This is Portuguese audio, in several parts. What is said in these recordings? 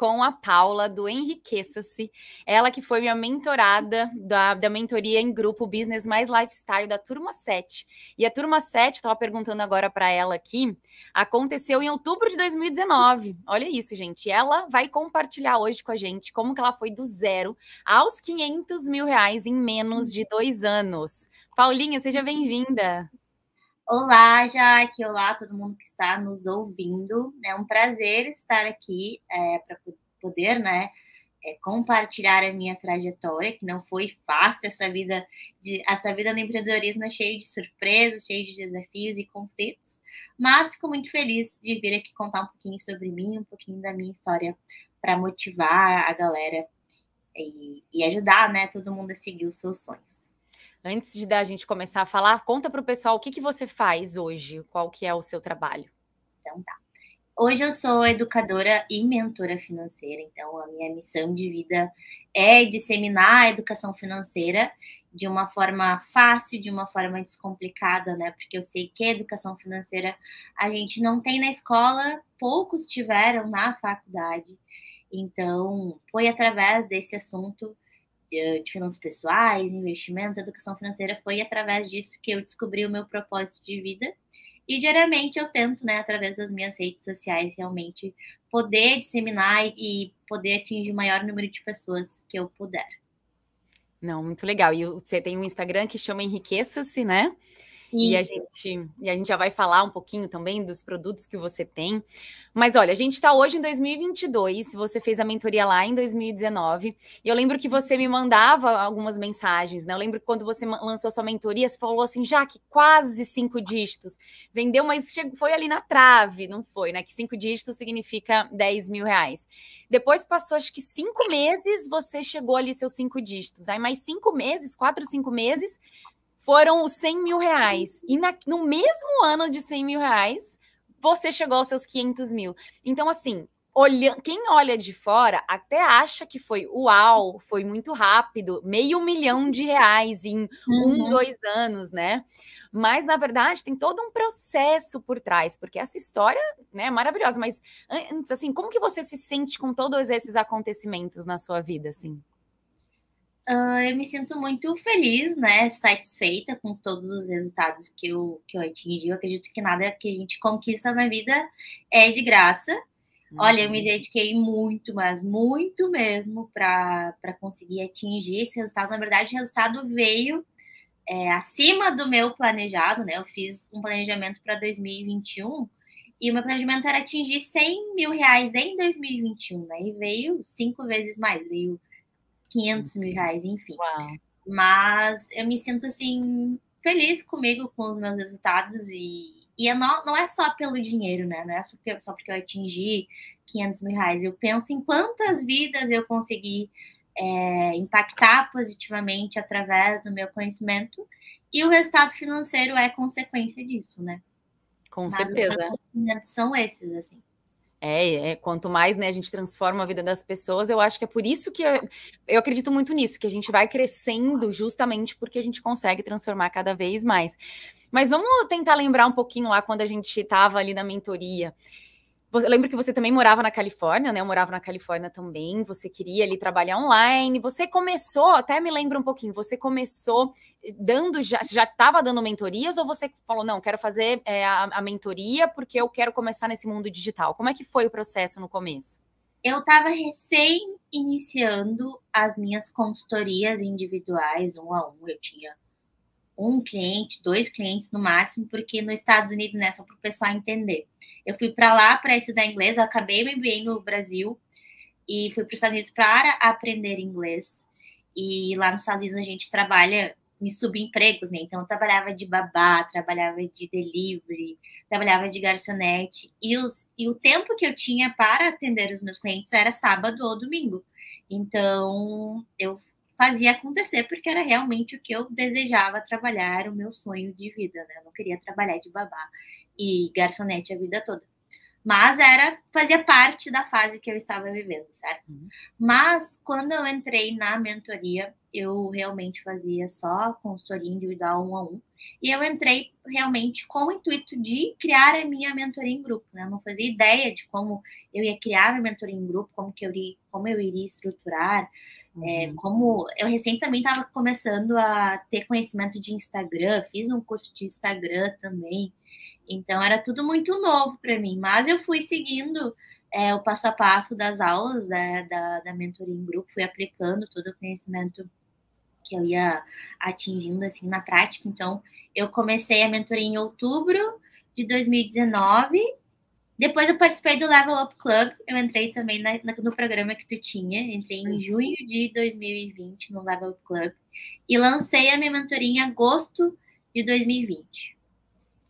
com a Paula do Enriqueça-se. Ela que foi minha mentorada da, da mentoria em grupo Business Mais Lifestyle da turma 7. E a turma 7, estava perguntando agora para ela aqui, aconteceu em outubro de 2019. Olha isso, gente. Ela vai compartilhar hoje com a gente como que ela foi do zero aos 500 mil reais em menos de dois anos. Paulinha, seja bem-vinda. Olá, Jaque. Olá, todo mundo que está nos ouvindo. É um prazer estar aqui é, para poder, né, é, compartilhar a minha trajetória, que não foi fácil essa vida de essa vida no empreendedorismo é cheia de surpresas, cheia de desafios e conflitos. Mas fico muito feliz de vir aqui contar um pouquinho sobre mim, um pouquinho da minha história para motivar a galera e, e ajudar, né, todo mundo a seguir os seus sonhos. Antes de da gente começar a falar, conta para o pessoal o que, que você faz hoje, qual que é o seu trabalho. Então tá. Hoje eu sou educadora e mentora financeira, então a minha missão de vida é disseminar a educação financeira de uma forma fácil, de uma forma descomplicada, né? Porque eu sei que a educação financeira a gente não tem na escola, poucos tiveram na faculdade. Então, foi através desse assunto de finanças pessoais, investimentos, educação financeira, foi através disso que eu descobri o meu propósito de vida. E diariamente eu tento, né, através das minhas redes sociais, realmente poder disseminar e poder atingir o maior número de pessoas que eu puder. Não, muito legal. E você tem um Instagram que chama Enriqueça-se, né? E a, gente, e a gente já vai falar um pouquinho também dos produtos que você tem. Mas olha, a gente está hoje em 2022, você fez a mentoria lá em 2019, e eu lembro que você me mandava algumas mensagens, né? Eu lembro que quando você lançou sua mentoria, você falou assim, já que quase cinco dígitos. Vendeu, mas foi ali na trave, não foi, né? Que cinco dígitos significa 10 mil reais. Depois passou, acho que cinco meses, você chegou ali seus cinco dígitos. Aí mais cinco meses, quatro, cinco meses, foram os 100 mil reais. E na, no mesmo ano de 100 mil reais, você chegou aos seus 500 mil. Então, assim, olha, quem olha de fora até acha que foi uau, foi muito rápido, meio milhão de reais em uhum. um, dois anos, né? Mas, na verdade, tem todo um processo por trás, porque essa história né, é maravilhosa. Mas, antes, assim, como que você se sente com todos esses acontecimentos na sua vida, assim? Uh, eu me sinto muito feliz, né, satisfeita com todos os resultados que eu, que eu atingi. Eu acredito que nada que a gente conquista na vida é de graça. Uhum. Olha, eu me uhum. dediquei muito, mas muito mesmo para conseguir atingir esse resultado. Na verdade, o resultado veio é, acima do meu planejado, né? Eu fiz um planejamento para 2021 e o meu planejamento era atingir 100 mil reais em 2021, né? E veio cinco vezes mais, veio 500 mil reais, enfim. Uau. Mas eu me sinto assim feliz comigo com os meus resultados e, e é não, não é só pelo dinheiro, né? Não é só porque, só porque eu atingi 500 mil reais. Eu penso em quantas vidas eu consegui é, impactar positivamente através do meu conhecimento e o resultado financeiro é consequência disso, né? Com Mas certeza. São esses, assim. É, é, quanto mais né, a gente transforma a vida das pessoas, eu acho que é por isso que eu, eu, acredito muito nisso, que a gente vai crescendo justamente porque a gente consegue transformar cada vez mais. Mas vamos tentar lembrar um pouquinho lá quando a gente estava ali na mentoria. Eu lembro que você também morava na Califórnia, né? Eu morava na Califórnia também. Você queria ali trabalhar online. Você começou, até me lembra um pouquinho, você começou dando, já estava dando mentorias ou você falou, não, quero fazer é, a, a, mentoria porque eu quero começar nesse mundo digital? Como é que foi o processo no começo? Eu estava recém iniciando as minhas consultorias individuais, um a um. Eu tinha um cliente, dois clientes no máximo, porque nos Estados Unidos, né, só para o pessoal entender. Eu fui para lá para estudar inglês, eu acabei MBA no Brasil e fui para os Estados Unidos para aprender inglês. E lá nos Estados Unidos a gente trabalha em subempregos, né? Então eu trabalhava de babá, trabalhava de delivery, trabalhava de garçonete. E, os, e o tempo que eu tinha para atender os meus clientes era sábado ou domingo. Então eu fazia acontecer, porque era realmente o que eu desejava trabalhar, o meu sonho de vida, né? Eu não queria trabalhar de babá e garçonete a vida toda. Mas era, fazia parte da fase que eu estava vivendo, certo? Uhum. Mas quando eu entrei na mentoria, eu realmente fazia só consultoria individual um a um. E eu entrei realmente com o intuito de criar a minha mentoria em grupo. Né? Eu não fazia ideia de como eu ia criar a mentoria em grupo, como, que eu, iria, como eu iria estruturar. É, uhum. Como eu recém também estava começando a ter conhecimento de Instagram, fiz um curso de Instagram também. Então era tudo muito novo para mim, mas eu fui seguindo é, o passo a passo das aulas né, da, da mentoria em grupo, fui aplicando todo o conhecimento que eu ia atingindo assim na prática. Então, eu comecei a mentoria em outubro de 2019. Depois eu participei do Level Up Club. Eu entrei também na, no programa que tu tinha. Entrei em junho de 2020 no Level Up Club. E lancei a minha mentoria em agosto de 2020.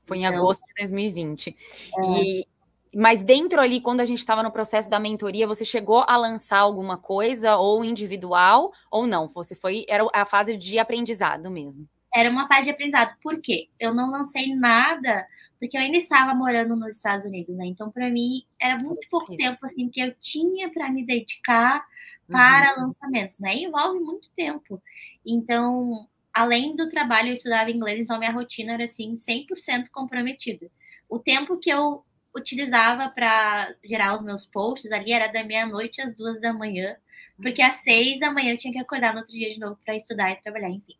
Foi em então, agosto de 2020. É... E mas dentro ali, quando a gente estava no processo da mentoria, você chegou a lançar alguma coisa, ou individual, ou não? Você foi, era a fase de aprendizado mesmo. Era uma fase de aprendizado. Por quê? Eu não lancei nada, porque eu ainda estava morando nos Estados Unidos, né? Então, para mim, era muito pouco Isso. tempo assim que eu tinha para me dedicar para uhum. lançamentos, né? E envolve muito tempo. Então, além do trabalho, eu estudava inglês, então minha rotina era assim 100% comprometida. O tempo que eu utilizava para gerar os meus posts ali era da meia-noite às duas da manhã, porque às seis da manhã eu tinha que acordar no outro dia de novo para estudar e trabalhar, enfim.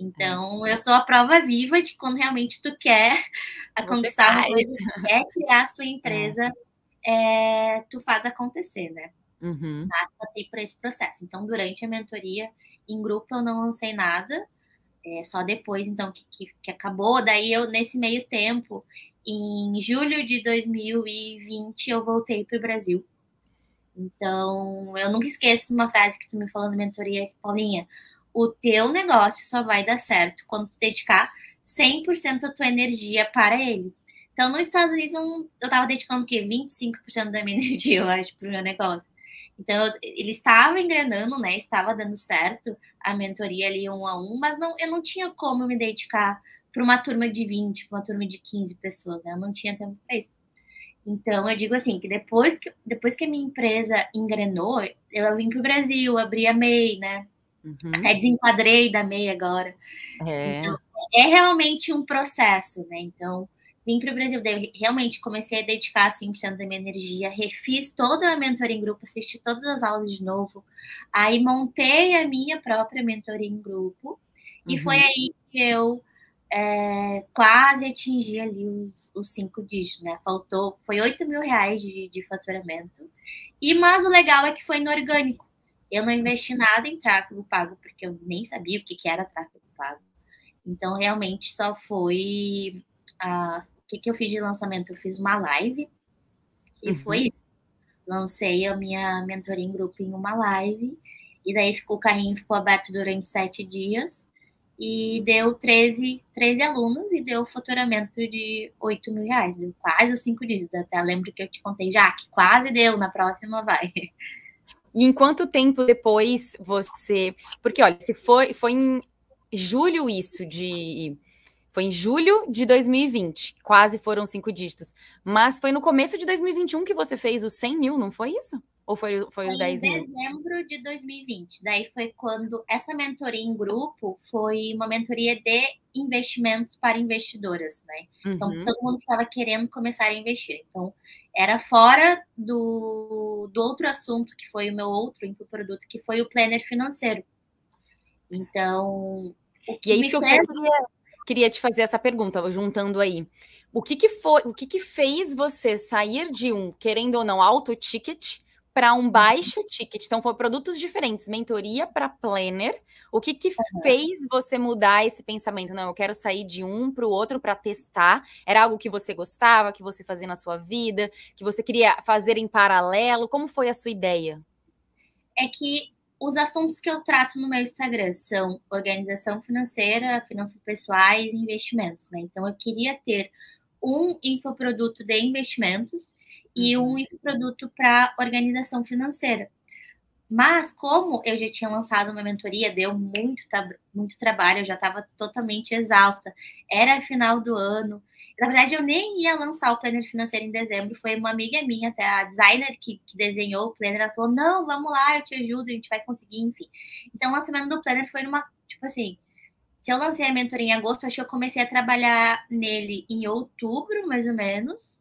Então, eu sou a prova viva de quando realmente tu quer acontecer uma coisa, quer criar a sua empresa, é. É, tu faz acontecer, né? Uhum. Mas passei por esse processo. Então, durante a mentoria em grupo, eu não lancei nada, é, só depois, então, que, que, que acabou. Daí, eu, nesse meio tempo, em julho de 2020 eu voltei para o Brasil. Então, eu nunca esqueço uma frase que tu me falou na mentoria, Paulinha. O teu negócio só vai dar certo quando tu dedicar 100% da tua energia para ele. Então, nos Estados Unidos, eu estava dedicando o quê? 25% da minha energia, eu acho, para o meu negócio. Então, ele estava engrenando, né? Estava dando certo a mentoria ali um a um, mas não, eu não tinha como me dedicar para uma turma de 20, para uma turma de 15 pessoas, né? Eu não tinha tempo para isso. Então, eu digo assim, que depois que, depois que a minha empresa engrenou, eu vim para o Brasil, abri a MEI, né? Uhum. Até desenquadrei da MEI agora. É. Então, é realmente um processo, né? Então, vim para o Brasil, realmente comecei a dedicar 100% da minha energia, refiz toda a mentoria em grupo, assisti todas as aulas de novo, aí montei a minha própria mentoria em grupo, e foi uhum. aí que eu é, quase atingi ali os, os, cinco dígitos, né? Faltou, foi 8 mil reais de, de faturamento. E mas o legal é que foi no orgânico. Eu não investi nada em tráfego pago, porque eu nem sabia o que, que era tráfego pago. Então, realmente, só foi. o que, que eu fiz de lançamento? Eu fiz uma live e uhum. foi isso. Lancei a minha mentoria em grupo em uma live, e daí ficou, o carrinho ficou aberto durante sete dias e deu 13, 13 alunos e deu faturamento de 8 mil reais, deu quase os cinco dígitos. Até lembro que eu te contei já que quase deu, na próxima vai. E em quanto tempo depois você. Porque, olha, se foi, foi em julho isso de. Foi em julho de 2020, quase foram cinco dígitos. Mas foi no começo de 2021 que você fez os 100 mil, não foi isso? Ou foi, foi os 10 mil? Em dezembro de 2020. Daí foi quando essa mentoria em grupo foi uma mentoria de investimentos para investidoras, né? Então, uhum. Então, todo mundo estava querendo começar a investir. Então, era fora do, do outro assunto, que foi o meu outro produto, que foi o planner financeiro. Então, o que e é isso que eu queria, queria te fazer essa pergunta, juntando aí. O que, que foi, o que, que fez você sair de um, querendo ou não, alto ticket para um uhum. baixo ticket. Então, foram produtos diferentes, mentoria para planner. O que, que uhum. fez você mudar esse pensamento? Não, eu quero sair de um para o outro para testar. Era algo que você gostava, que você fazia na sua vida, que você queria fazer em paralelo? Como foi a sua ideia? É que os assuntos que eu trato no meu Instagram são organização financeira, finanças pessoais e investimentos, né? Então, eu queria ter um infoproduto de investimentos e um uhum. produto para organização financeira. Mas como eu já tinha lançado uma mentoria, deu muito, muito trabalho, eu já estava totalmente exausta. Era final do ano. Na verdade, eu nem ia lançar o planner financeiro em dezembro. Foi uma amiga minha, até a designer que, que desenhou o planner, ela falou: não, vamos lá, eu te ajudo, a gente vai conseguir, enfim. Então, o lançamento do planner foi numa, tipo assim, se eu lancei a mentoria em agosto, acho que eu comecei a trabalhar nele em outubro, mais ou menos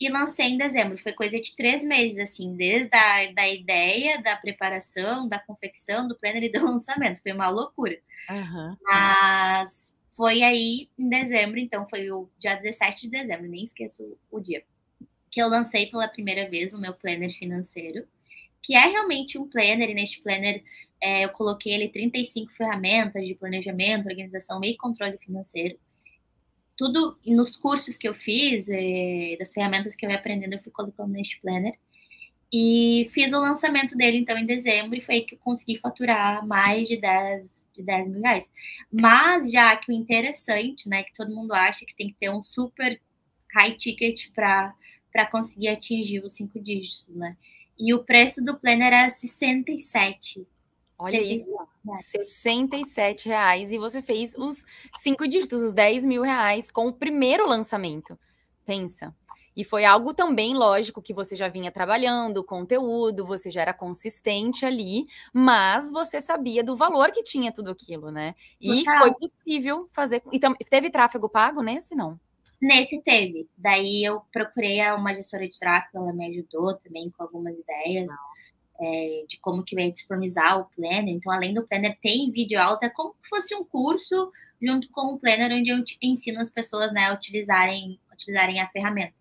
e lancei em dezembro. Foi coisa de três meses, assim, desde a da ideia, da preparação, da confecção, do planner e do lançamento. Foi uma loucura. Uhum. Mas foi aí em dezembro, então foi o dia 17 de dezembro, nem esqueço o dia, que eu lancei pela primeira vez o meu planner financeiro, que é realmente um planner, e neste planner é, eu coloquei ele 35 ferramentas de planejamento, organização e controle financeiro tudo nos cursos que eu fiz, é, das ferramentas que eu ia aprendendo, eu fui colocando neste planner. E fiz o lançamento dele, então, em dezembro, e foi aí que eu consegui faturar mais de 10, de 10 mil reais. Mas, já que o interessante, né, que todo mundo acha que tem que ter um super high ticket para conseguir atingir os cinco dígitos, né? E o preço do planner era 67 Olha isso, 67 reais e você fez os cinco dígitos, os 10 mil reais com o primeiro lançamento. Pensa. E foi algo também, lógico, que você já vinha trabalhando, conteúdo, você já era consistente ali, mas você sabia do valor que tinha tudo aquilo, né? E Total. foi possível fazer. E teve tráfego pago nesse, não? Nesse teve. Daí eu procurei uma gestora de tráfego, ela me ajudou também com algumas ideias. É, de como que vai disponibilizar o Planner. Então, além do Planner, tem vídeo alta, é como se fosse um curso junto com o Planner, onde eu ensino as pessoas né, a utilizarem, utilizarem a ferramenta.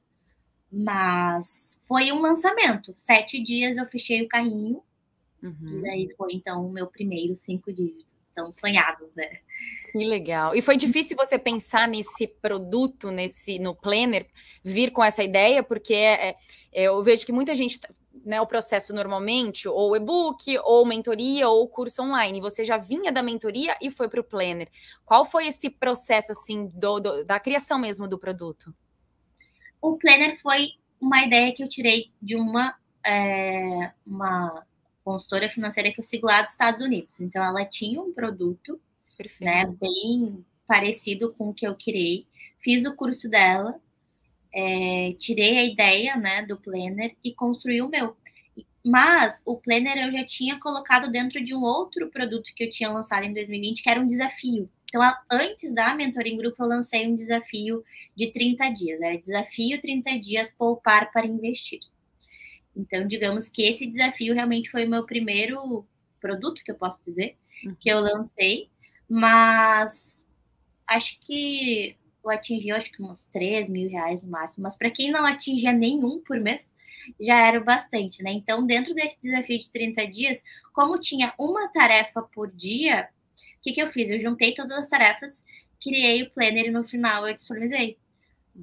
Mas foi um lançamento. Sete dias eu fechei o carrinho. Uhum. E daí foi, então, o meu primeiro cinco dígitos. Estão sonhados, né? Que legal. E foi difícil você pensar nesse produto, nesse no Planner, vir com essa ideia, porque é, é, eu vejo que muita gente né, o processo normalmente, ou e-book, ou mentoria, ou curso online. Você já vinha da mentoria e foi para o Planner. Qual foi esse processo, assim, do, do, da criação mesmo do produto? O Planner foi uma ideia que eu tirei de uma, é, uma consultora financeira que eu sigo lá dos Estados Unidos. Então, ela tinha um produto, né, bem parecido com o que eu criei. Fiz o curso dela, é, tirei a ideia né, do Planner e construí o meu. Mas o Planner eu já tinha colocado dentro de um outro produto que eu tinha lançado em 2020, que era um desafio. Então, antes da mentoria em grupo, eu lancei um desafio de 30 dias. Era desafio 30 dias poupar para investir. Então, digamos que esse desafio realmente foi o meu primeiro produto, que eu posso dizer, que eu lancei. Mas acho que eu atingi, acho que uns 3 mil reais no máximo. Mas para quem não atingia nenhum por mês, já era bastante, né? Então, dentro desse desafio de 30 dias, como tinha uma tarefa por dia, o que, que eu fiz? Eu juntei todas as tarefas, criei o planner e no final eu disponibilizei.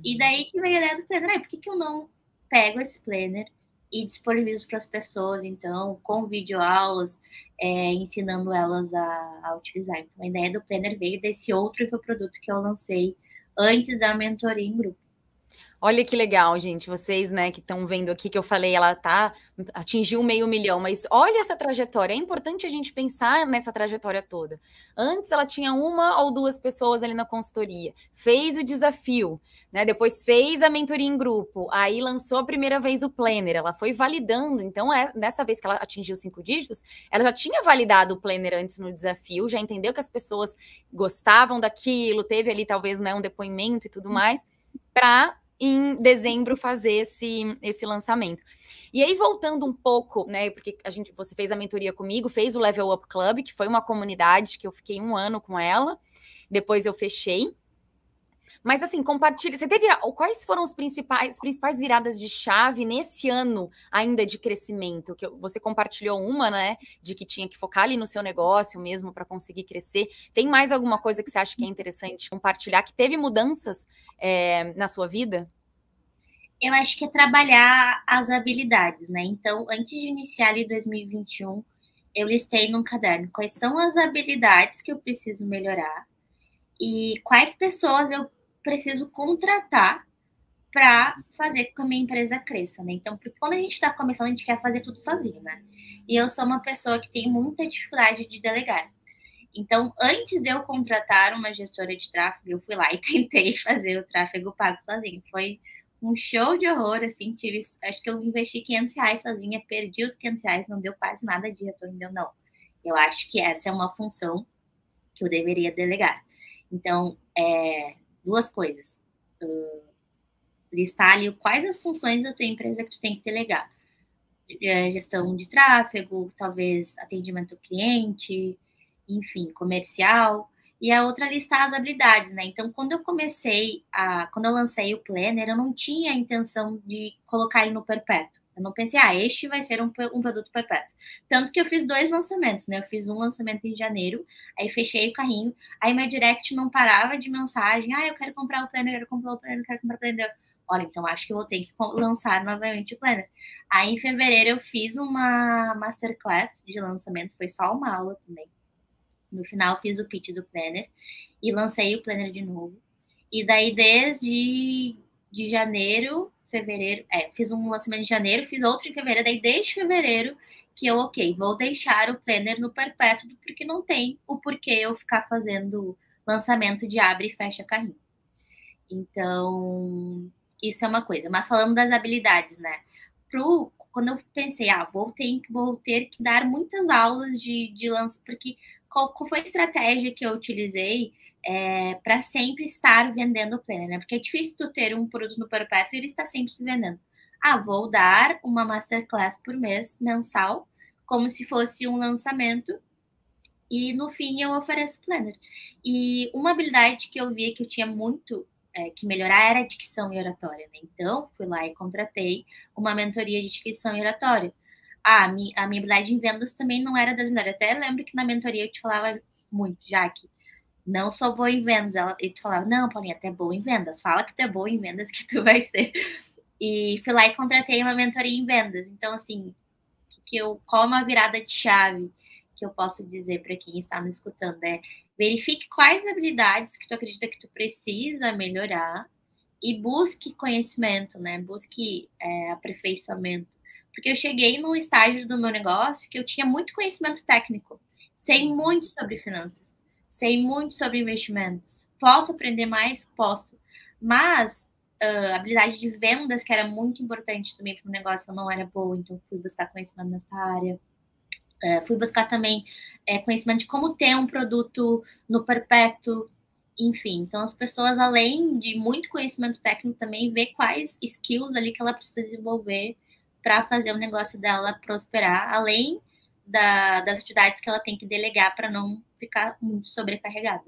E uhum. daí que veio a ideia do planner. Ah, por que, que eu não pego esse planner e disponibilizo para as pessoas, então, com videoaulas, é, ensinando elas a, a, utilizar. Então, a ideia do planner veio desse outro produto que eu lancei antes da mentoria em grupo. Olha que legal, gente. Vocês, né, que estão vendo aqui que eu falei, ela tá atingiu meio milhão, mas olha essa trajetória. É importante a gente pensar nessa trajetória toda. Antes ela tinha uma ou duas pessoas ali na consultoria, fez o desafio, né? Depois fez a mentoria em grupo, aí lançou a primeira vez o planner. Ela foi validando. Então, é dessa vez que ela atingiu cinco dígitos, ela já tinha validado o planner antes no desafio, já entendeu que as pessoas gostavam daquilo, teve ali talvez né, um depoimento e tudo mais, para em dezembro fazer esse, esse lançamento. E aí, voltando um pouco, né? Porque a gente, você fez a mentoria comigo, fez o Level Up Club, que foi uma comunidade que eu fiquei um ano com ela, depois eu fechei. Mas assim, compartilha. Você teve quais foram os principais principais viradas de chave nesse ano ainda de crescimento? Que você compartilhou uma, né? De que tinha que focar ali no seu negócio mesmo para conseguir crescer. Tem mais alguma coisa que você acha que é interessante compartilhar que teve mudanças é, na sua vida? Eu acho que é trabalhar as habilidades, né? Então, antes de iniciar ali 2021, eu listei num caderno quais são as habilidades que eu preciso melhorar e quais pessoas eu preciso contratar para fazer com que a minha empresa cresça, né? Então, quando a gente está começando, a gente quer fazer tudo sozinho, né? E eu sou uma pessoa que tem muita dificuldade de delegar. Então, antes de eu contratar uma gestora de tráfego, eu fui lá e tentei fazer o tráfego pago sozinho. Foi um show de horror, assim, tive, acho que eu investi 500 reais sozinha, perdi os 500 reais, não deu quase nada de retorno, deu não. Eu acho que essa é uma função que eu deveria delegar. Então, é, duas coisas. Uh, listar ali quais as funções da tua empresa que tu tem que delegar. É, gestão de tráfego, talvez atendimento ao cliente, enfim, comercial. E a outra listar as habilidades, né? Então, quando eu comecei a. Quando eu lancei o Planner, eu não tinha a intenção de colocar ele no perpétuo. Eu não pensei, ah, este vai ser um, um produto perpétuo. Tanto que eu fiz dois lançamentos, né? Eu fiz um lançamento em janeiro, aí fechei o carrinho, aí meu direct não parava de mensagem, ah, eu quero comprar o Planner, eu quero comprar o Planner, eu quero comprar o Planner. Olha, então acho que eu vou ter que lançar novamente o Planner. Aí em fevereiro eu fiz uma masterclass de lançamento, foi só uma aula também. No final fiz o pitch do Planner e lancei o Planner de novo. E daí desde de janeiro, fevereiro, é, fiz um lançamento em janeiro, fiz outro em fevereiro, daí desde fevereiro que eu, ok, vou deixar o Planner no perpétuo, porque não tem o porquê eu ficar fazendo lançamento de abre e fecha carrinho. Então, isso é uma coisa. Mas falando das habilidades, né? Pro, quando eu pensei, ah, vou ter, vou ter que dar muitas aulas de, de lança, porque qual, qual foi a estratégia que eu utilizei é, para sempre estar vendendo planner, né? Porque é difícil tu ter um produto no perpétuo e ele está sempre se vendendo. Ah, vou dar uma masterclass por mês, mensal, como se fosse um lançamento, e no fim eu ofereço planner. E uma habilidade que eu via que eu tinha muito é, que melhorar era dicção e oratória, né? Então, fui lá e contratei uma mentoria de dicção e oratória. Ah, a minha habilidade em vendas também não era das melhores. Até lembro que na mentoria eu te falava muito, Jaque, não sou boa em vendas. Ela, e tu falava, não, Paulinha, até boa em vendas. Fala que tu é boa em vendas que tu vai ser. E fui lá e contratei uma mentoria em vendas. Então, assim, que eu, qual é uma virada de chave que eu posso dizer para quem está nos escutando? É Verifique quais habilidades que tu acredita que tu precisa melhorar e busque conhecimento, né? Busque é, aperfeiçoamento. Porque eu cheguei num estágio do meu negócio que eu tinha muito conhecimento técnico, sei muito sobre finanças, sei muito sobre investimentos. Posso aprender mais? Posso. Mas uh, habilidade de vendas, que era muito importante também para o negócio, eu não era boa, então fui buscar conhecimento nessa área. É, fui buscar também é, conhecimento de como ter um produto no perpétuo, enfim. Então, as pessoas, além de muito conhecimento técnico, também vê quais skills ali que ela precisa desenvolver para fazer o negócio dela prosperar, além da, das atividades que ela tem que delegar para não ficar muito sobrecarregada.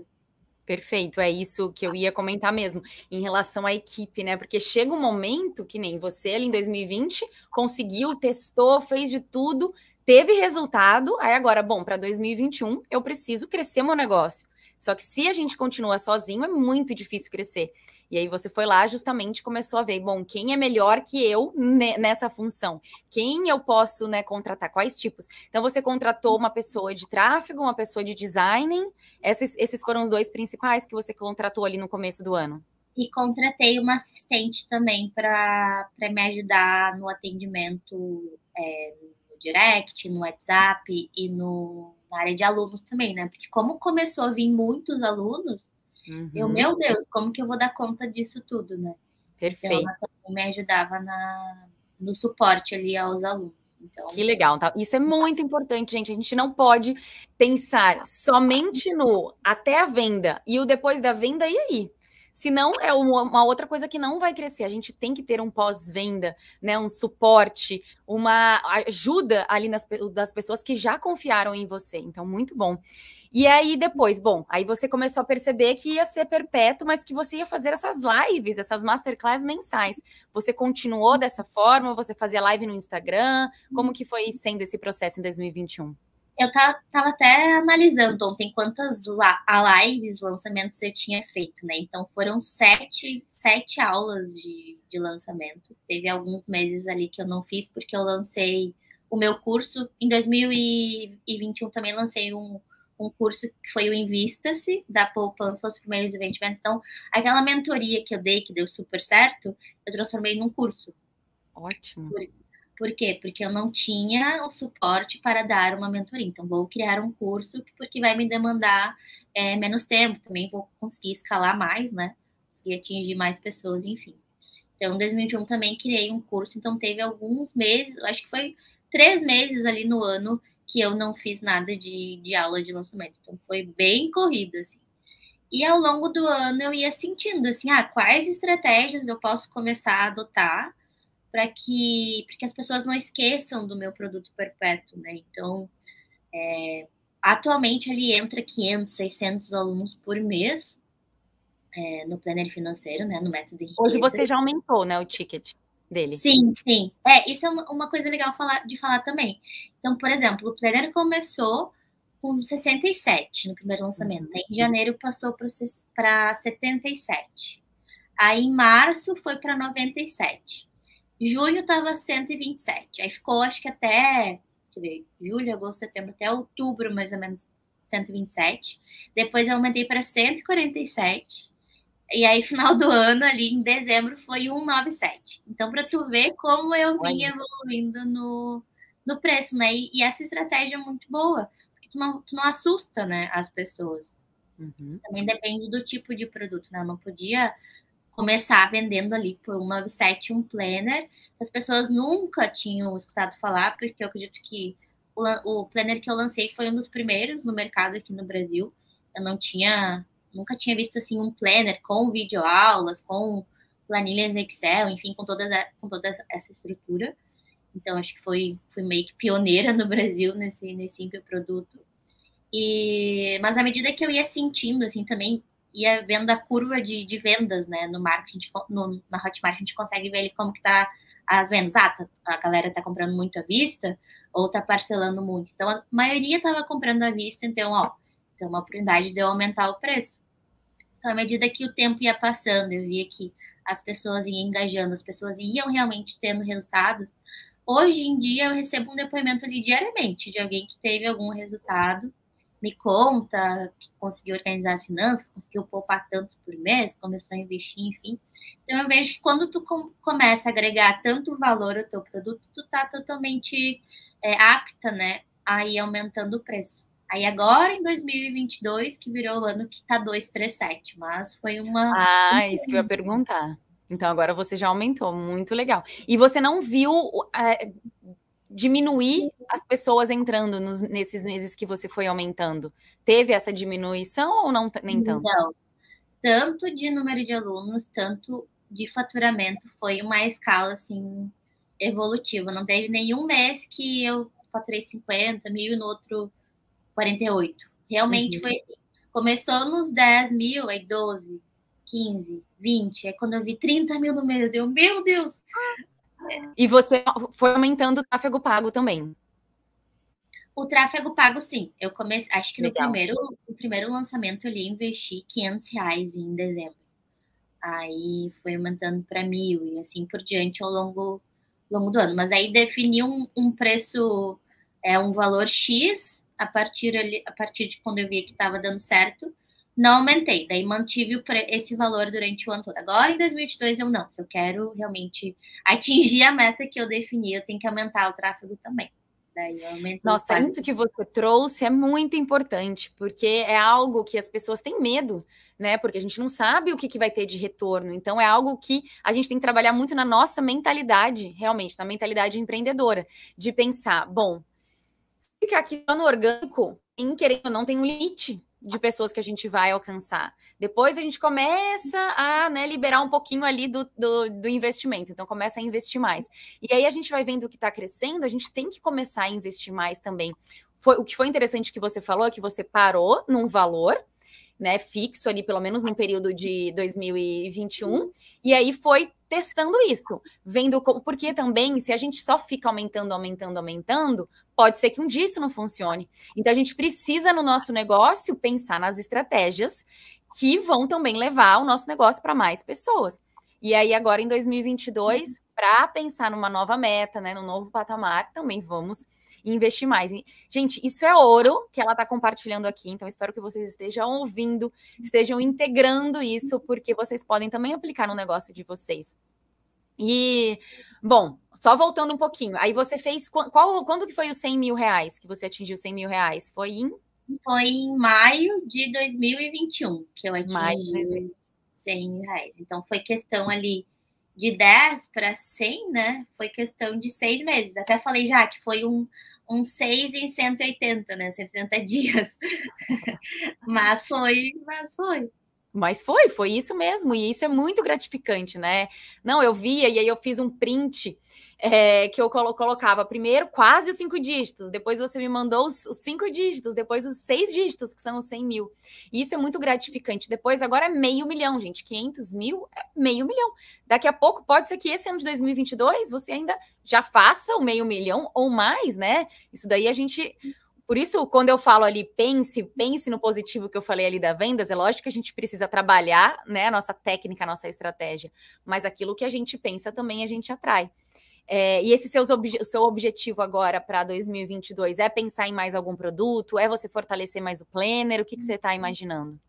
Perfeito, é isso que eu ia comentar mesmo, em relação à equipe, né? Porque chega um momento que nem você ali em 2020 conseguiu, testou, fez de tudo, teve resultado, aí agora, bom, para 2021 eu preciso crescer meu negócio. Só que se a gente continua sozinho, é muito difícil crescer. E aí você foi lá justamente começou a ver, bom, quem é melhor que eu nessa função? Quem eu posso, né, contratar? Quais tipos? Então você contratou uma pessoa de tráfego, uma pessoa de design. Esses, esses foram os dois principais que você contratou ali no começo do ano. E contratei uma assistente também para me ajudar no atendimento é, direct, no WhatsApp e no, na área de alunos também, né? Porque como começou a vir muitos alunos, uhum. eu, meu Deus, como que eu vou dar conta disso tudo, né? Perfeito. Então, ela também me ajudava na, no suporte ali aos alunos. Então... Que legal, tá? Isso é muito importante, gente. A gente não pode pensar somente no até a venda e o depois da venda, e aí? Senão é uma, outra coisa que não vai crescer. A gente tem que ter um pós-venda, né? Um suporte, uma ajuda ali nas, das pessoas que já confiaram em você. Então, muito bom. E aí, depois, bom, aí você começou a perceber que ia ser perpétuo, mas que você ia fazer essas lives, essas masterclass mensais. Você continuou dessa forma? Você fazia live no Instagram? Como que foi sendo esse processo em 2021? Eu tava, tava até analisando ontem quantas lives, lançamentos eu tinha feito, né? Então foram sete, sete aulas de, de lançamento. Teve alguns meses ali que eu não fiz, porque eu lancei o meu curso. Em 2021 também lancei um, um curso que foi o Invista-se, da poupança aos primeiros investimentos. Então, aquela mentoria que eu dei, que deu super certo, eu transformei num curso. Ótimo. Por, por quê? Porque eu não tinha o suporte para dar uma mentoria. Então, vou criar um curso, porque vai me demandar é, menos tempo. Também vou conseguir escalar mais, né? Conseguir atingir mais pessoas, enfim. Então, em 2021 também criei um curso. Então, teve alguns meses, acho que foi três meses ali no ano, que eu não fiz nada de, de aula de lançamento. Então foi bem corrido, assim. E ao longo do ano eu ia sentindo assim, ah, quais estratégias eu posso começar a adotar para que, que as pessoas não esqueçam do meu produto perpétuo, né? Então, é, atualmente ali entra 500, 600 alunos por mês é, no planner financeiro, né? No método de Hoje você já aumentou, né, o ticket dele. Sim, sim. É, isso é uma, coisa legal falar, de falar também. Então, por exemplo, o Planner começou com 67 no primeiro lançamento. Uhum. Aí, em janeiro passou para 77. Aí em março foi para 97. Junho estava 127. Aí ficou, acho que até deixa eu ver, julho, agosto, setembro, até outubro, mais ou menos 127. Depois eu aumentei para 147. E aí, final do ano, ali em dezembro, foi 197. Então, para tu ver como eu vim evoluindo no, no preço, né? E, e, essa estratégia é muito boa, porque tu não, tu não assusta, né, as pessoas. Uhum. Também depende do tipo de produto, né? Eu não podia começar vendendo ali por 197 um planner. As pessoas nunca tinham escutado falar, porque eu acredito que o, o planner que eu lancei foi um dos primeiros no mercado aqui no Brasil. Eu não tinha nunca tinha visto assim um planner com videoaulas, com planilhas Excel, enfim, com toda, com toda essa estrutura. Então, acho que foi, fui meio que pioneira no Brasil nesse, nesse produto. E, mas à medida que eu ia sentindo, assim, também vendo a curva de, de vendas, né, no marketing, no, na Hotmart, a gente consegue ver como que tá as vendas. Ah, tá, a galera tá comprando muito à vista ou tá parcelando muito. Então, a maioria tava comprando à vista, então, ó, tem uma oportunidade de eu aumentar o preço. Então, à medida que o tempo ia passando, eu via que as pessoas iam engajando, as pessoas iam realmente tendo resultados. Hoje em dia, eu recebo um depoimento ali diariamente de alguém que teve algum resultado, me conta que conseguiu organizar as finanças, conseguiu poupar tantos por mês, começou a investir, enfim. Então, eu vejo que quando tu com, começa a agregar tanto valor ao teu produto, tu tá totalmente é, apta, né, a ir aumentando o preço. Aí agora, em 2022, que virou o ano que tá 237, mas foi uma... Ah, isso que eu ia perguntar. Então agora você já aumentou, muito legal. E você não viu é, diminuir as pessoas entrando nos, nesses meses que você foi aumentando? Teve essa diminuição ou não nem tanto? Não. Tanto de número de alunos, tanto de faturamento, foi uma escala assim evolutiva. Não teve nenhum mês que eu faturei 50 mil e no outro 48. Realmente uhum. foi assim. Começou nos 10 mil, aí 12, 15, 20. Aí quando eu vi 30 mil no mês, eu, meu Deus! E você foi aumentando o tráfego pago também? O tráfego pago, sim. Eu comecei, acho que no primeiro, no primeiro lançamento ali investi 500 reais em dezembro. Aí foi aumentando para mil e assim por diante ao longo, longo do ano. Mas aí defini um, um preço, é um valor X a partir, ali, a partir de quando eu vi que estava dando certo, não aumentei. Daí mantive esse valor durante o ano todo. Agora, em 2022, eu não. Se eu quero realmente atingir a meta que eu defini, eu tenho que aumentar o tráfego também. Nossa, isso que você trouxe é muito importante, porque é algo que as pessoas têm medo, né? Porque a gente não sabe o que, que vai ter de retorno. Então, é algo que a gente tem que trabalhar muito na nossa mentalidade, realmente, na mentalidade empreendedora, de pensar, bom, que aqui no orgânico, em querendo ou não, tem um limite de pessoas que a gente vai alcançar. Depois a gente começa a né, liberar um pouquinho ali do, do, do, investimento, então começa a investir mais. E aí a gente vai vendo que está crescendo, a gente tem que começar a investir mais também. Foi, o que foi interessante que você falou é que você parou num valor, né, fixo ali, pelo menos no período de 2021, e aí foi testando isso, vendo como, porque também, se a gente só fica aumentando, aumentando, aumentando, pode ser que um dia isso não funcione. Então a gente precisa no nosso negócio pensar nas estratégias que vão também levar o nosso negócio para mais pessoas. E aí agora em 2022, para pensar numa nova meta, né, num novo patamar, também vamos e investir mais. Gente, isso é ouro que ela está compartilhando aqui, então espero que vocês estejam ouvindo, estejam integrando isso, porque vocês podem também aplicar no negócio de vocês. E, bom, só voltando um pouquinho, aí você fez, qual, quando que foi os 100 mil reais que você atingiu 100 mil reais? Foi em? Foi em maio de 2021 que eu atingi maio 100 mil reais. Então, foi questão ali de 10 para 100, né? Foi questão de seis meses. Até falei já que foi um, um 6 em 180, né? 180 dias. mas foi, mas foi. Mas foi, foi isso mesmo, e isso é muito gratificante, né? Não, eu via e aí eu fiz um print é, que eu colo colocava primeiro quase os cinco dígitos, depois você me mandou os, os, cinco dígitos, depois os seis dígitos, que são os 100 mil. E isso é muito gratificante. Depois, agora é meio milhão, gente. 500 mil é meio milhão. Daqui a pouco, pode ser que esse ano de 2022 você ainda já faça o meio milhão ou mais, né? Isso daí a gente. Por isso, quando eu falo ali, pense, pense no positivo que eu falei ali da vendas, é lógico que a gente precisa trabalhar, né, a nossa técnica, a nossa estratégia, mas aquilo que a gente pensa também a gente atrai. É, e esse seus obje seu objetivo agora para 2022 é pensar em mais algum produto? É você fortalecer mais o planner? O que, que você está imaginando?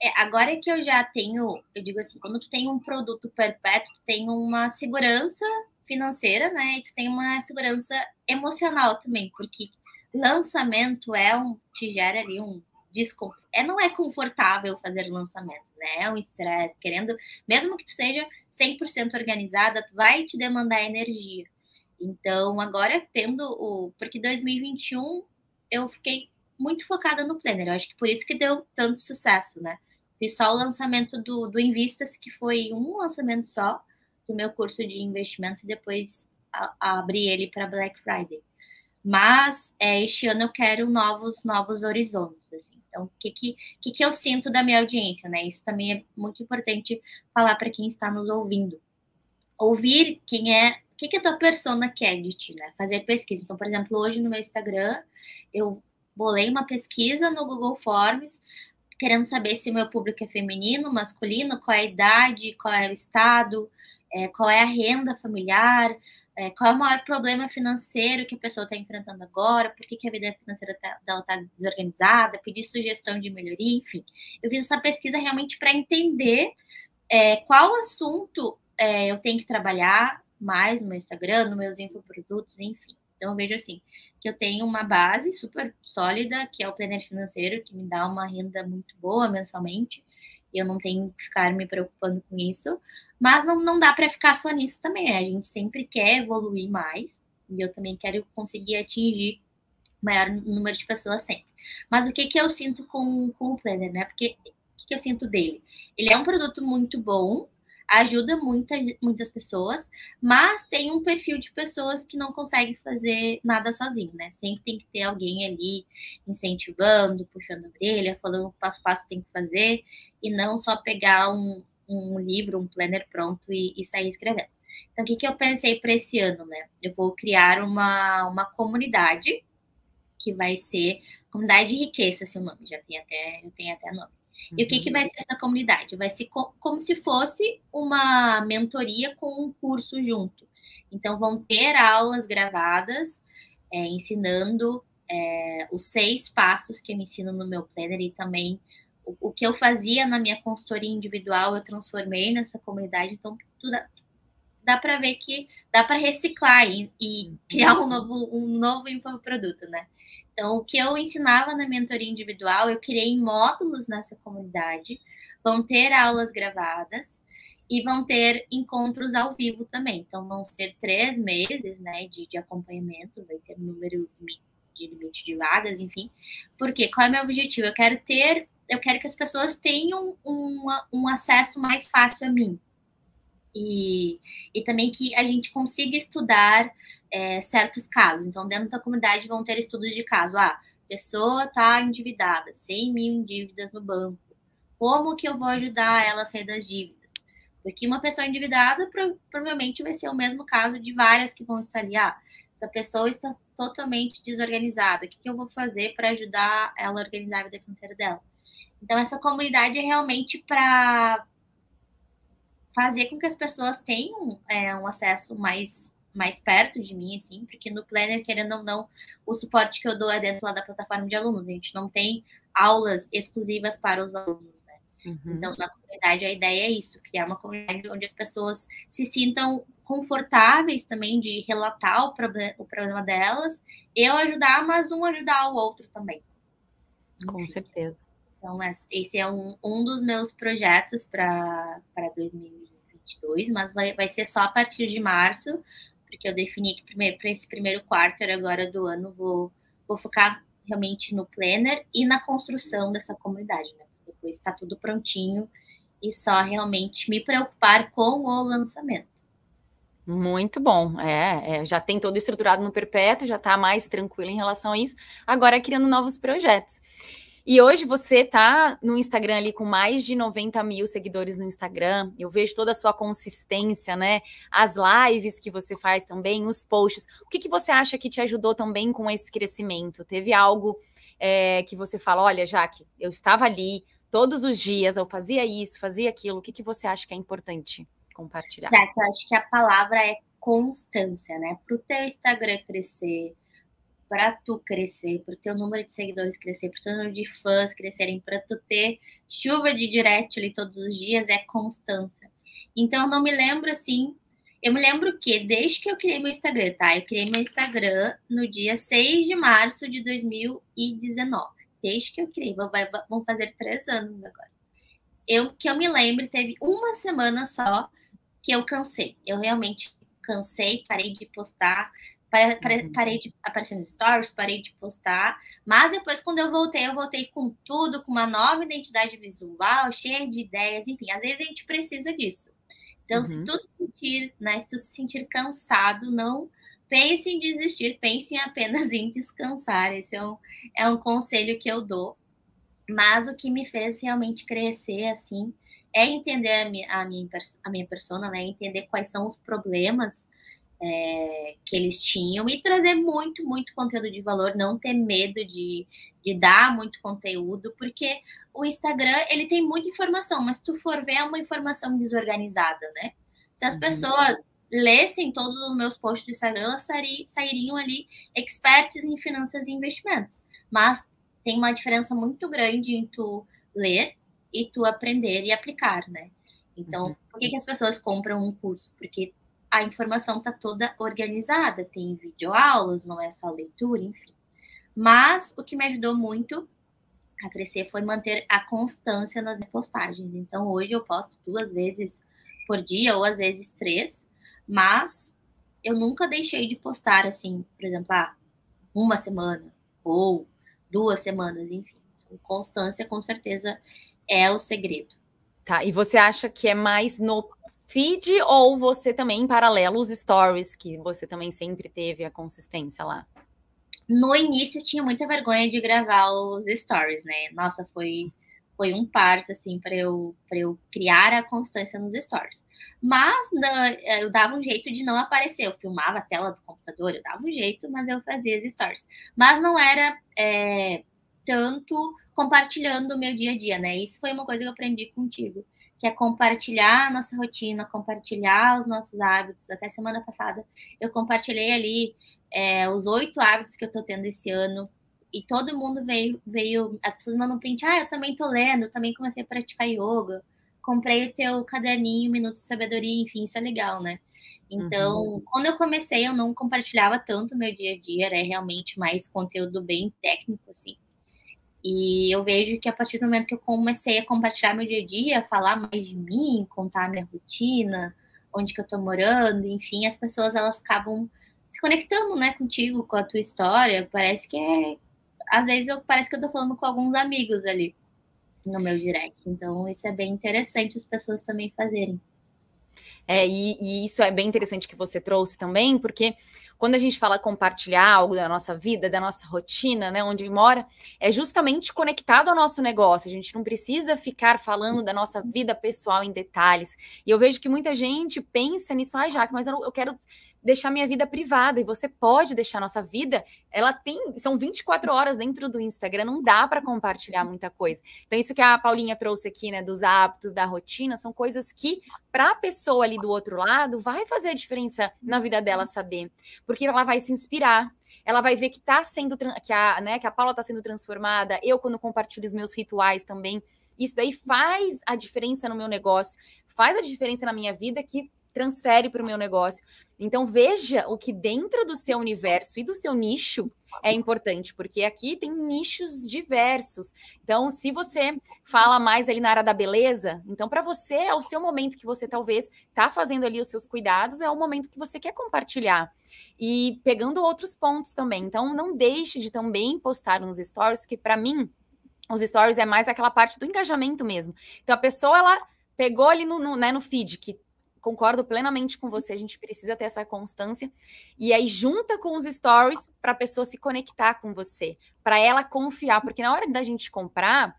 É, agora que eu já tenho, eu digo assim, quando tu tem um produto perpétuo, tu tem uma segurança financeira, né? E tu tem uma segurança emocional também, porque lançamento é um, te gera ali um desconforto. É, não é confortável fazer lançamento, né? É um estresse, querendo, mesmo que tu seja 100% organizada, vai te demandar energia. Então, agora tendo o. Porque 2021 eu fiquei muito focada no Planner. Eu acho que por isso que deu tanto sucesso, né? Fiz só o lançamento do, do Invistas, que foi um lançamento só do meu curso de investimentos, e depois a, a abri ele para Black Friday. Mas é, este ano eu quero novos, novos horizontes. Assim. Então, o que, que, que, que eu sinto da minha audiência? Né? Isso também é muito importante falar para quem está nos ouvindo. Ouvir quem é, o que, que a tua persona quer de ti, né? Fazer pesquisa. Então, por exemplo, hoje no meu Instagram, eu bolei uma pesquisa no Google Forms, querendo saber se meu público é feminino, masculino, qual é a idade, qual é o estado, é, qual é a renda familiar, é, qual é o maior problema financeiro que a pessoa está enfrentando agora? Por que, que a vida financeira tá, dela está desorganizada? Pedir sugestão de melhoria, enfim. Eu fiz essa pesquisa realmente para entender é, qual assunto é, eu tenho que trabalhar mais no meu Instagram, nos meus infoprodutos, enfim. Então, eu vejo assim, que eu tenho uma base super sólida, que é o planner financeiro, que me dá uma renda muito boa mensalmente, eu não tenho que ficar me preocupando com isso. Mas não, não dá para ficar só nisso também, né? A gente sempre quer evoluir mais, e eu também quero conseguir atingir o maior número de pessoas sempre. Mas o que, que eu sinto com, com o Planner, né? Porque o que, que eu sinto dele? Ele é um produto muito bom, ajuda muitas, muitas pessoas, mas tem um perfil de pessoas que não conseguem fazer nada sozinho, né? Sempre tem que ter alguém ali incentivando, puxando a orelha, falando passo a passo tem que fazer, e não só pegar um, um livro, um planner pronto e, e sair escrevendo. Então, o que, que eu pensei para esse ano, né? Eu vou criar uma, uma comunidade que vai ser comunidade de riqueza, seu nome, já tem até, eu até nome. E o que, que vai uhum. ser essa comunidade? Vai ser co como se fosse uma mentoria com um curso junto. Então, vão ter aulas gravadas é, ensinando é, os seis passos que eu ensino no meu planner e também o, que eu fazia na minha consultoria individual, eu transformei nessa comunidade, então tudo dá, para ver que dá para reciclar e, e, criar um novo, um novo infoproduto, né? Então, o que eu ensinava na mentoria individual, eu criei módulos nessa comunidade, vão ter aulas gravadas e vão ter encontros ao vivo também. Então, vão ser três meses né, de, de acompanhamento, vai ter um número de limite de vagas, enfim. Porque qual é o meu objetivo? Eu quero ter eu quero que as pessoas tenham um, um acesso mais fácil a mim. E, e também que a gente consiga estudar é, certos casos. Então, dentro da comunidade vão ter estudos de caso. Ah, pessoa está endividada, 100 mil em dívidas no banco. Como que eu vou ajudar ela a sair das dívidas? Porque uma pessoa endividada provavelmente vai ser o mesmo caso de várias que vão estar ali. Ah, essa pessoa está totalmente desorganizada. O que, que eu vou fazer para ajudar ela a organizar a vida financeira dela? Então, essa comunidade é realmente para fazer com que as pessoas tenham é, um acesso mais, mais perto de mim, assim, porque no Planner, querendo ou não, o suporte que eu dou é dentro lá da plataforma de alunos. A gente não tem aulas exclusivas para os alunos, né? Uhum. Então, na comunidade, a ideia é isso, criar uma comunidade onde as pessoas se sintam confortáveis também de relatar o, problema, o problema delas, eu ajudar, mas um ajudar o outro também. Com certeza. Então, esse é um, um dos meus projetos para 2022, mas vai, vai ser só a partir de março, porque eu defini que para esse primeiro quarto agora do ano vou, vou focar realmente no planner e na construção dessa comunidade, né? Depois está tudo prontinho e só realmente me preocupar com o lançamento. Muito bom. É, é, já tem todo estruturado no Perpétuo, já está mais tranquilo em relação a isso. Agora criando novos projetos. E hoje você tá no Instagram ali com mais de 90 mil seguidores no Instagram. Eu vejo toda a sua consistência, né? As lives que você faz também, os posts. O que, que você acha que te ajudou também com esse crescimento? Teve algo é, que você fala, olha, Jaque, eu estava ali todos os dias, eu fazia isso, fazia aquilo. O que, que você acha que é importante? compartilhar? Jack, eu acho que a palavra é constância, né? Para o teu Instagram crescer, para tu crescer, para o teu número de seguidores crescer, para o teu número de fãs crescerem, para tu ter chuva de direct ali todos os dias, é constância. Então, não me lembro assim. Eu me lembro que desde que eu criei meu Instagram, tá? Eu criei meu Instagram no dia 6 de março de 2019. Desde que eu criei, vão fazer três anos agora. Eu que eu me lembro, teve uma semana só que eu cansei. Eu realmente cansei, parei de postar. Parei de aparecer nos stories, parei de postar. Mas depois, quando eu voltei, eu voltei com tudo, com uma nova identidade visual, cheia de ideias, enfim. Às vezes a gente precisa disso. Então, uhum. se tu se sentir, né, se tu se sentir cansado, não pense em desistir, pense em apenas em descansar. Esse é um, é um conselho que eu dou. Mas o que me fez realmente crescer, assim, é entender a minha, a minha, a minha persona, né? Entender quais são os problemas é, que eles tinham e trazer muito, muito conteúdo de valor, não ter medo de, de dar muito conteúdo, porque o Instagram, ele tem muita informação, mas se tu for ver, é uma informação desorganizada, né? Se as uhum. pessoas lessem todos os meus posts do Instagram, elas sairiam ali experts em finanças e investimentos. Mas tem uma diferença muito grande em tu ler e tu aprender e aplicar, né? Então, uhum. por que, que as pessoas compram um curso? Porque a informação está toda organizada, tem videoaulas, não é só leitura, enfim. Mas o que me ajudou muito a crescer foi manter a constância nas postagens. Então, hoje eu posto duas vezes por dia, ou às vezes três, mas eu nunca deixei de postar assim, por exemplo, ah, uma semana ou duas semanas, enfim. Então, constância, com certeza, é o segredo. Tá, e você acha que é mais no feed ou você também, em paralelo, os stories, que você também sempre teve a consistência lá? No início eu tinha muita vergonha de gravar os stories, né? Nossa, foi, foi um parto, assim, para eu, eu criar a constância nos stories. Mas não, eu dava um jeito de não aparecer. Eu filmava a tela do computador, eu dava um jeito, mas eu fazia as stories. Mas não era é, tanto compartilhando o meu dia a dia, né? Isso foi uma coisa que eu aprendi contigo, que é compartilhar a nossa rotina, compartilhar os nossos hábitos. Até semana passada eu compartilhei ali é, os oito hábitos que eu tô tendo esse ano. E todo mundo veio, veio, as pessoas mandam print, ah, eu também tô lendo, eu também comecei a praticar yoga, comprei o teu caderninho, Minutos de Sabedoria, enfim, isso é legal, né? Então, uhum. quando eu comecei, eu não compartilhava tanto meu dia a dia, era realmente mais conteúdo bem técnico, assim. E eu vejo que a partir do momento que eu comecei a compartilhar meu dia a dia, falar mais de mim, contar minha rotina, onde que eu tô morando, enfim, as pessoas elas acabam se conectando, né, contigo, com a tua história. Parece que é às vezes eu parece que eu tô falando com alguns amigos ali no meu direct. Então, isso é bem interessante as pessoas também fazerem. É, e, e, isso é bem interessante que você trouxe também, porque quando a gente fala compartilhar algo da nossa vida, da nossa rotina, né, onde mora, é justamente conectado ao nosso negócio. A gente não precisa ficar falando da nossa vida pessoal em detalhes. E eu vejo que muita gente pensa nisso, ai, Jaque, mas eu, eu quero deixar minha vida privada e você pode deixar nossa vida, ela tem, são 24 horas dentro do Instagram, não dá para compartilhar muita coisa. Então isso que a Paulinha trouxe aqui, né, dos hábitos, da rotina, são coisas que para a pessoa ali do outro lado vai fazer a diferença na vida dela saber, porque ela vai se inspirar, ela vai ver que tá sendo que a, né, que a Paula está sendo transformada, eu quando compartilho os meus rituais também, isso daí faz a diferença no meu negócio, faz a diferença na minha vida que transfere para o meu negócio. Então veja o que dentro do seu universo e do seu nicho é importante, porque aqui tem nichos diversos. Então, se você fala mais ali na área da beleza, então para você é o seu momento que você talvez está fazendo ali os seus cuidados, é o momento que você quer compartilhar. E pegando outros pontos também. Então, não deixe de também postar nos stories, que para mim os stories é mais aquela parte do engajamento mesmo. Então, a pessoa ela pegou ali no, no, né, no feed que concordo plenamente com você, a gente precisa ter essa constância. E aí junta com os stories para a pessoa se conectar com você, para ela confiar, porque na hora da gente comprar,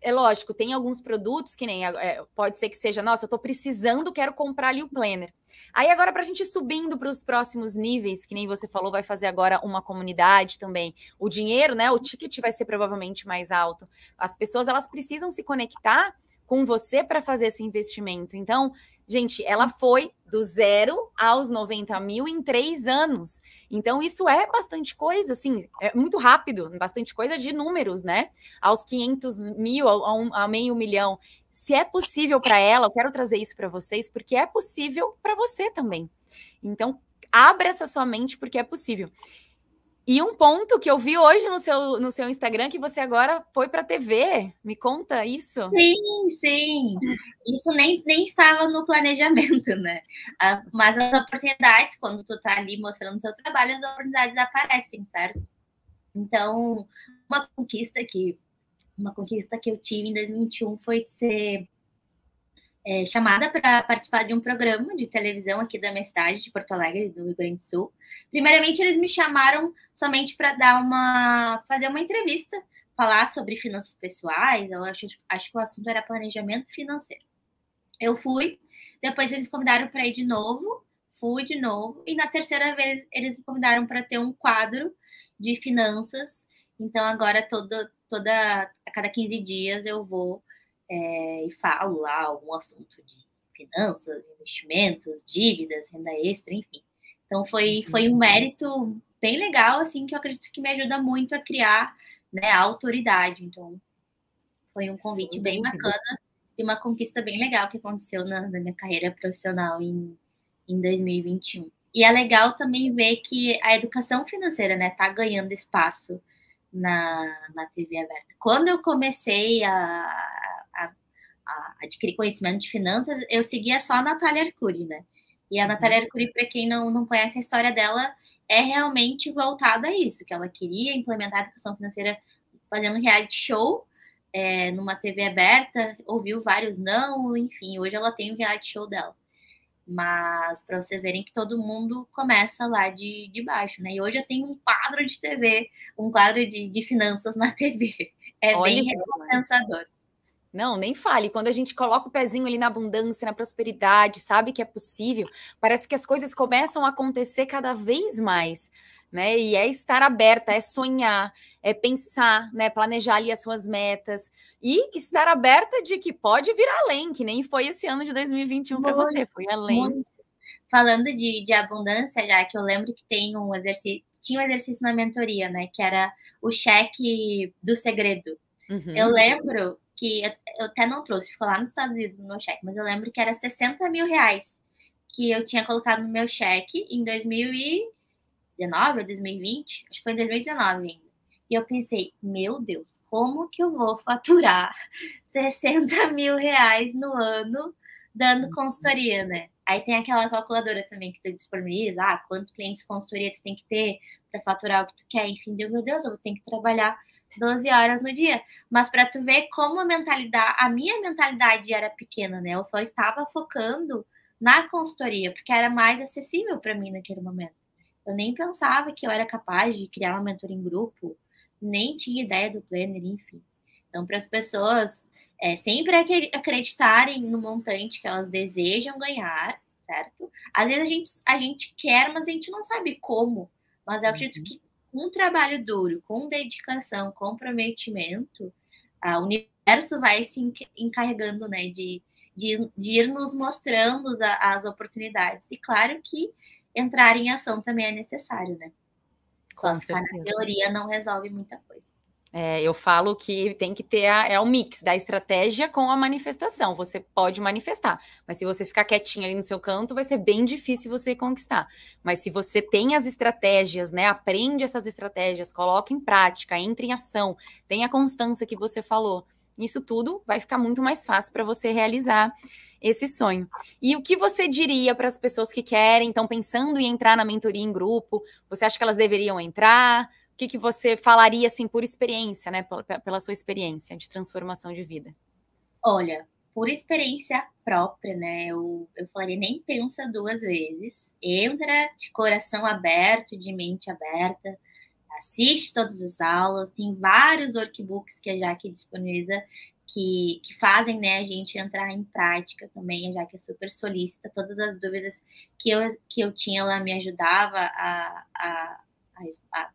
é lógico, tem alguns produtos que nem é, pode ser que seja, nossa, eu estou precisando, quero comprar ali o planner. Aí agora para a gente ir subindo para os próximos níveis, que nem você falou, vai fazer agora uma comunidade também. O dinheiro, né? O ticket vai ser provavelmente mais alto. As pessoas elas precisam se conectar com você para fazer esse investimento. Então, Gente, ela foi do zero aos 90 mil em três anos. Então, isso é bastante coisa, assim, é muito rápido, bastante coisa de números, né? Aos 500 mil, a, um, a meio milhão. Se é possível para ela, eu quero trazer isso para vocês, porque é possível para você também. Então, abra essa sua mente, porque é possível. E um ponto que eu vi hoje no seu, no seu Instagram que você agora foi para a TV. Me conta isso. Sim, sim. Isso nem, nem estava no planejamento, né? Ah, mas as oportunidades, quando tu tá ali mostrando o teu trabalho, as oportunidades aparecem, certo? Então, uma conquista que uma conquista que eu tive em 2021 foi ser é, chamada para participar de um programa de televisão aqui da minha cidade, de Porto Alegre, do Rio Grande do Sul. Primeiramente, eles me chamaram somente para dar uma, fazer uma entrevista, falar sobre finanças pessoais. Eu acho, acho que o assunto era planejamento financeiro. Eu fui, depois eles convidaram para ir de novo, fui de novo, e na terceira vez eles me convidaram para ter um quadro de finanças. Então agora todo, toda a cada 15 dias eu vou é, e falo lá algum assunto de finanças, investimentos, dívidas, renda extra, enfim. Então foi, foi um mérito bem legal, assim, que eu acredito que me ajuda muito a criar né, a autoridade. Então, foi um convite Sim, bem bacana e uma conquista bem legal que aconteceu na, na minha carreira profissional em, em 2021. E é legal também ver que a educação financeira, né, tá ganhando espaço na, na TV aberta. Quando eu comecei a, a adquirir conhecimento de finanças, eu seguia só a Natália Arcuri, né? E a Natália uhum. Arcuri, para quem não, não conhece a história dela, é realmente voltada a isso, que ela queria implementar a educação financeira fazendo reality show é, numa TV aberta, ouviu vários não, enfim, hoje ela tem o reality show dela. Mas para vocês verem que todo mundo começa lá de, de baixo, né? E hoje eu tenho um quadro de TV, um quadro de, de finanças na TV. É Olha bem recompensador. Não, nem fale. Quando a gente coloca o pezinho ali na abundância, na prosperidade, sabe que é possível, parece que as coisas começam a acontecer cada vez mais, né? E é estar aberta, é sonhar, é pensar, né? Planejar ali as suas metas e estar aberta de que pode vir além, que nem foi esse ano de 2021 para você, foi além. Muito. Falando de, de abundância, já que eu lembro que tem um exercício, tinha um exercício na mentoria, né? Que era o cheque do segredo. Uhum. Eu lembro que eu até não trouxe, ficou lá nos Estados Unidos no meu cheque, mas eu lembro que era 60 mil reais que eu tinha colocado no meu cheque em 2019 ou 2020, acho que foi em 2019 ainda. E eu pensei, meu Deus, como que eu vou faturar 60 mil reais no ano dando consultoria, né? Aí tem aquela calculadora também que tu disponibiliza, ah, quantos clientes de consultoria tu tem que ter para faturar o que tu quer, enfim, meu Deus, eu vou ter que trabalhar 12 horas no dia. Mas para tu ver como a mentalidade, a minha mentalidade era pequena, né? Eu só estava focando na consultoria, porque era mais acessível para mim naquele momento. Eu nem pensava que eu era capaz de criar uma mentoria em grupo, nem tinha ideia do planner, enfim. Então, para as pessoas é, sempre acreditarem no montante que elas desejam ganhar, certo? Às vezes a gente, a gente quer, mas a gente não sabe como. Mas eu acredito uhum. que um trabalho duro, com dedicação, comprometimento, o universo vai se encarregando, né, de, de, de ir nos mostrando as, as oportunidades. E claro que entrar em ação também é necessário, né? Só na teoria não resolve muita coisa. É, eu falo que tem que ter a, é o mix da estratégia com a manifestação. Você pode manifestar, mas se você ficar quietinho ali no seu canto, vai ser bem difícil você conquistar. Mas se você tem as estratégias, né, aprende essas estratégias, coloca em prática, entre em ação, tem a constância que você falou, isso tudo vai ficar muito mais fácil para você realizar esse sonho. E o que você diria para as pessoas que querem, estão pensando em entrar na mentoria em grupo? Você acha que elas deveriam entrar? O que, que você falaria, assim, por experiência, né? Pela, pela sua experiência de transformação de vida? Olha, por experiência própria, né? Eu, eu falaria, nem pensa duas vezes. Entra de coração aberto, de mente aberta, assiste todas as aulas. Tem vários workbooks que a Jaque disponibiliza que, que fazem né, a gente entrar em prática também. A Jaque é super solícita. Todas as dúvidas que eu, que eu tinha, ela me ajudava a, a, a, a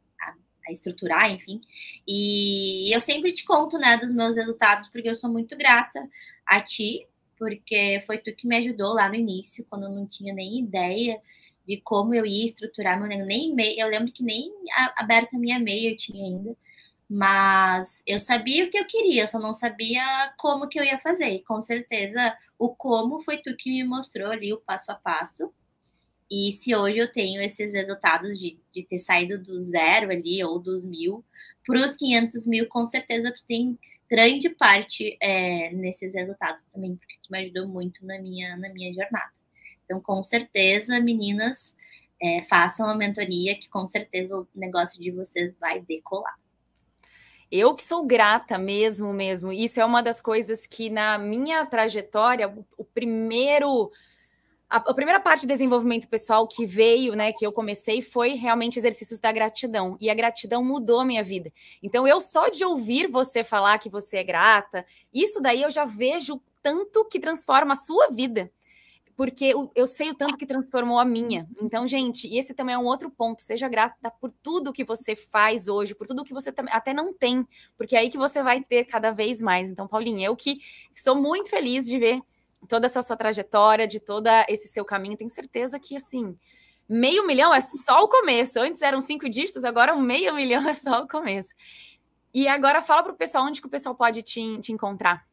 estruturar, enfim. E eu sempre te conto, né, dos meus resultados, porque eu sou muito grata a ti, porque foi tu que me ajudou lá no início, quando eu não tinha nem ideia de como eu ia estruturar meu negócio, nem e-mail, eu lembro que nem aberta a minha e-mail eu tinha ainda, mas eu sabia o que eu queria, só não sabia como que eu ia fazer, e com certeza o como foi tu que me mostrou ali o passo a passo, e se hoje eu tenho esses resultados de, de ter saído do zero ali, ou dos mil, para os 500 mil, com certeza tu tem grande parte é, nesses resultados também, porque tu me ajudou muito na minha, na minha jornada. Então, com certeza, meninas, é, façam a mentoria, que com certeza o negócio de vocês vai decolar. Eu que sou grata mesmo, mesmo. Isso é uma das coisas que na minha trajetória, o primeiro a, primeira parte de desenvolvimento pessoal que veio, né, que eu comecei, foi realmente exercícios da gratidão. E a gratidão mudou a minha vida. Então, eu só de ouvir você falar que você é grata, isso daí eu já vejo tanto que transforma a sua vida. Porque eu, sei o tanto que transformou a minha. Então, gente, esse também é um outro ponto. Seja grata por tudo que você faz hoje, por tudo que você até não tem, porque é aí que você vai ter cada vez mais. Então, Paulinha, eu que sou muito feliz de ver toda essa sua trajetória, de todo esse seu caminho. Tenho certeza que, assim, meio milhão é só o começo. Antes eram cinco dígitos, agora um meio milhão é só o começo. E agora fala para o pessoal onde que o pessoal pode te, te encontrar.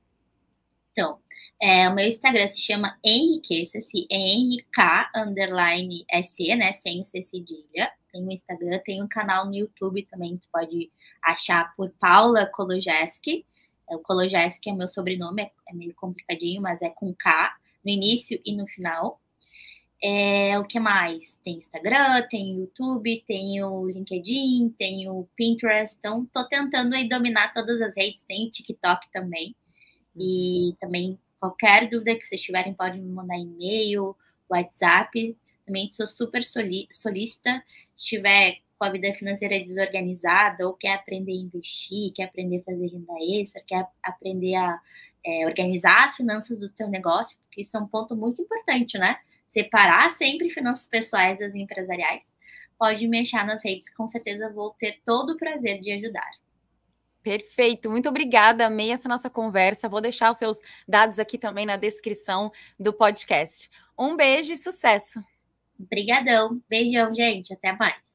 Então, é, o meu Instagram se chama Henriqueça-se, é underline SE, né? Sem C cedilha. Tem o Instagram, tem um canal no YouTube também, tu pode achar por Paula Kolojeski. É o Kolojewski, que é meu sobrenome, é, é, meio complicadinho, mas é com K no início e no final. É, o que mais? Tem Instagram, tem YouTube, tem o LinkedIn, tem o Pinterest. Então, tô tentando aí dominar todas as redes. Tem TikTok também. E também, qualquer dúvida que vocês tiverem, podem me mandar e-mail, WhatsApp. Também sou super solícita. Se tiver com a vida financeira desorganizada, ou quer aprender a investir, quer aprender a fazer renda extra, quer aprender a é, organizar as finanças do seu negócio, porque isso é um ponto muito importante, né? Separar sempre finanças pessoais das empresariais. Pode me achar nas redes, com certeza vou ter todo o prazer de ajudar. Perfeito, muito obrigada, amei essa nossa conversa. Vou deixar os seus dados aqui também na descrição do podcast. Um beijo e sucesso. Obrigadão, beijão, gente, até mais.